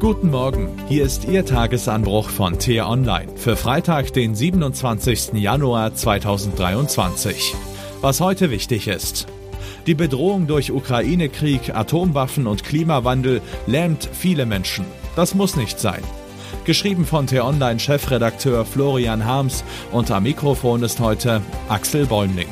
Guten Morgen, hier ist Ihr Tagesanbruch von T-Online für Freitag, den 27. Januar 2023. Was heute wichtig ist. Die Bedrohung durch Ukraine-Krieg, Atomwaffen und Klimawandel lähmt viele Menschen. Das muss nicht sein. Geschrieben von T-Online-Chefredakteur Florian Harms und am Mikrofon ist heute Axel Bäumling.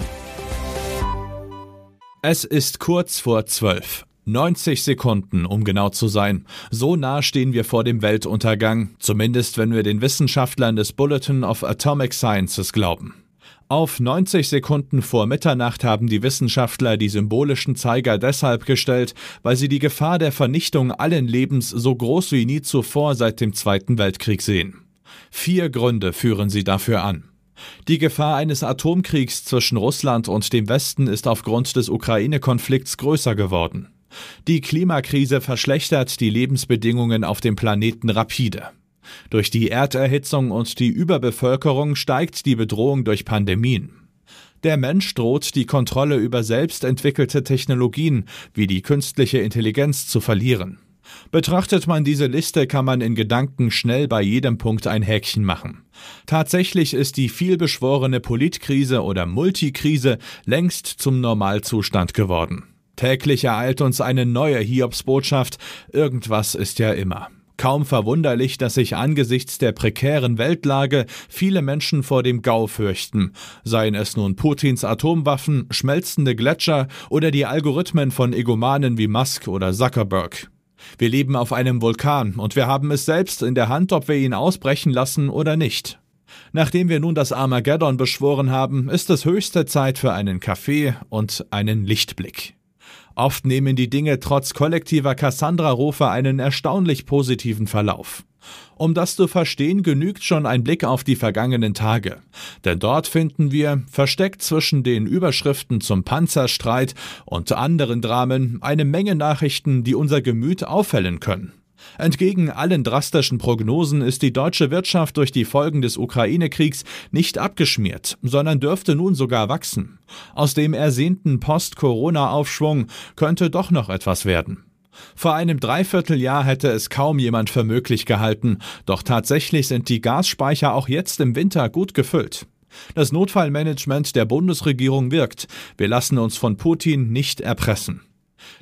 Es ist kurz vor zwölf. 90 Sekunden, um genau zu sein. So nah stehen wir vor dem Weltuntergang, zumindest wenn wir den Wissenschaftlern des Bulletin of Atomic Sciences glauben. Auf 90 Sekunden vor Mitternacht haben die Wissenschaftler die symbolischen Zeiger deshalb gestellt, weil sie die Gefahr der Vernichtung allen Lebens so groß wie nie zuvor seit dem Zweiten Weltkrieg sehen. Vier Gründe führen sie dafür an. Die Gefahr eines Atomkriegs zwischen Russland und dem Westen ist aufgrund des Ukraine-Konflikts größer geworden. Die Klimakrise verschlechtert die Lebensbedingungen auf dem Planeten rapide. Durch die Erderhitzung und die Überbevölkerung steigt die Bedrohung durch Pandemien. Der Mensch droht die Kontrolle über selbst entwickelte Technologien wie die künstliche Intelligenz zu verlieren. Betrachtet man diese Liste, kann man in Gedanken schnell bei jedem Punkt ein Häkchen machen. Tatsächlich ist die vielbeschworene Politkrise oder Multikrise längst zum Normalzustand geworden. Täglich ereilt uns eine neue Hiobsbotschaft, irgendwas ist ja immer. Kaum verwunderlich, dass sich angesichts der prekären Weltlage viele Menschen vor dem Gau fürchten, seien es nun Putins Atomwaffen, schmelzende Gletscher oder die Algorithmen von Egomanen wie Musk oder Zuckerberg. Wir leben auf einem Vulkan und wir haben es selbst in der Hand, ob wir ihn ausbrechen lassen oder nicht. Nachdem wir nun das Armageddon beschworen haben, ist es höchste Zeit für einen Kaffee und einen Lichtblick. Oft nehmen die Dinge trotz kollektiver Cassandra-Rufe einen erstaunlich positiven Verlauf. Um das zu verstehen, genügt schon ein Blick auf die vergangenen Tage. Denn dort finden wir, versteckt zwischen den Überschriften zum Panzerstreit und anderen Dramen, eine Menge Nachrichten, die unser Gemüt auffällen können. Entgegen allen drastischen Prognosen ist die deutsche Wirtschaft durch die Folgen des Ukraine-Kriegs nicht abgeschmiert, sondern dürfte nun sogar wachsen. Aus dem ersehnten Post-Corona-Aufschwung könnte doch noch etwas werden. Vor einem Dreivierteljahr hätte es kaum jemand für möglich gehalten, doch tatsächlich sind die Gasspeicher auch jetzt im Winter gut gefüllt. Das Notfallmanagement der Bundesregierung wirkt. Wir lassen uns von Putin nicht erpressen.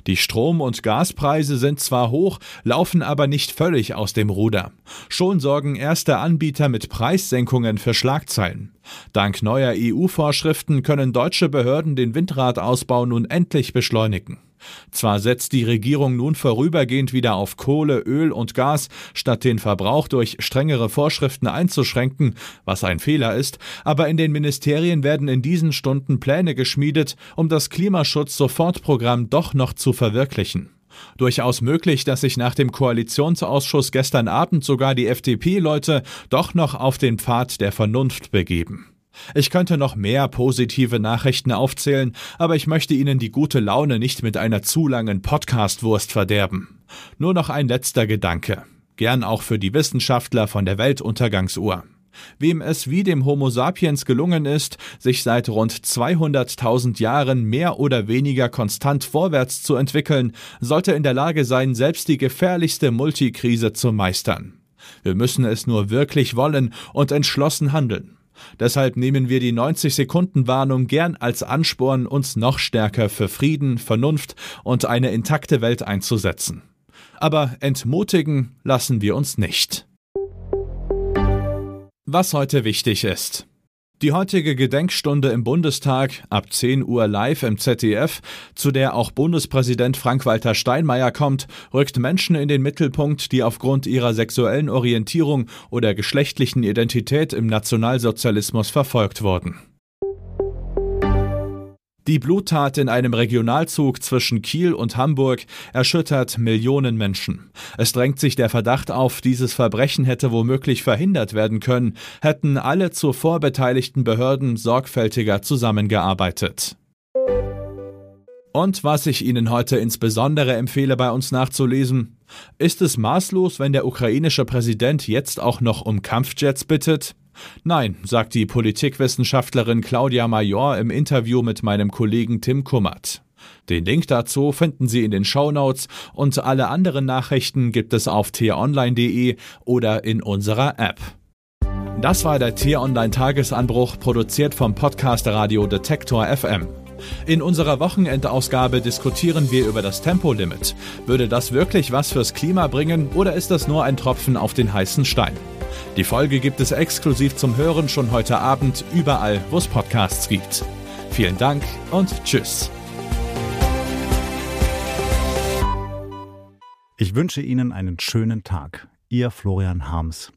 Die Strom- und Gaspreise sind zwar hoch, laufen aber nicht völlig aus dem Ruder. Schon sorgen erste Anbieter mit Preissenkungen für Schlagzeilen. Dank neuer EU-Vorschriften können deutsche Behörden den Windradausbau nun endlich beschleunigen. Zwar setzt die Regierung nun vorübergehend wieder auf Kohle, Öl und Gas, statt den Verbrauch durch strengere Vorschriften einzuschränken, was ein Fehler ist, aber in den Ministerien werden in diesen Stunden Pläne geschmiedet, um das Klimaschutz-Sofortprogramm doch noch zu verwirklichen. Durchaus möglich, dass sich nach dem Koalitionsausschuss gestern Abend sogar die FDP-Leute doch noch auf den Pfad der Vernunft begeben. Ich könnte noch mehr positive Nachrichten aufzählen, aber ich möchte Ihnen die gute Laune nicht mit einer zu langen Podcastwurst verderben. Nur noch ein letzter Gedanke. Gern auch für die Wissenschaftler von der Weltuntergangsuhr. Wem es wie dem Homo sapiens gelungen ist, sich seit rund 200.000 Jahren mehr oder weniger konstant vorwärts zu entwickeln, sollte in der Lage sein, selbst die gefährlichste Multikrise zu meistern. Wir müssen es nur wirklich wollen und entschlossen handeln. Deshalb nehmen wir die 90-Sekunden-Warnung gern als Ansporn, uns noch stärker für Frieden, Vernunft und eine intakte Welt einzusetzen. Aber entmutigen lassen wir uns nicht. Was heute wichtig ist. Die heutige Gedenkstunde im Bundestag ab 10 Uhr live im ZDF, zu der auch Bundespräsident Frank-Walter Steinmeier kommt, rückt Menschen in den Mittelpunkt, die aufgrund ihrer sexuellen Orientierung oder geschlechtlichen Identität im Nationalsozialismus verfolgt wurden. Die Bluttat in einem Regionalzug zwischen Kiel und Hamburg erschüttert Millionen Menschen. Es drängt sich der Verdacht auf, dieses Verbrechen hätte womöglich verhindert werden können, hätten alle zuvor beteiligten Behörden sorgfältiger zusammengearbeitet. Und was ich Ihnen heute insbesondere empfehle, bei uns nachzulesen, ist es maßlos, wenn der ukrainische Präsident jetzt auch noch um Kampfjets bittet? Nein, sagt die Politikwissenschaftlerin Claudia Major im Interview mit meinem Kollegen Tim Kummert. Den Link dazu finden Sie in den Show Notes und alle anderen Nachrichten gibt es auf t-online.de oder in unserer App. Das war der T-Online Tagesanbruch, produziert vom Podcast Radio Detektor FM. In unserer Wochenendausgabe diskutieren wir über das Tempolimit. Würde das wirklich was fürs Klima bringen oder ist das nur ein Tropfen auf den heißen Stein? Die Folge gibt es exklusiv zum Hören schon heute Abend überall, wo es Podcasts gibt. Vielen Dank und tschüss. Ich wünsche Ihnen einen schönen Tag. Ihr Florian Harms.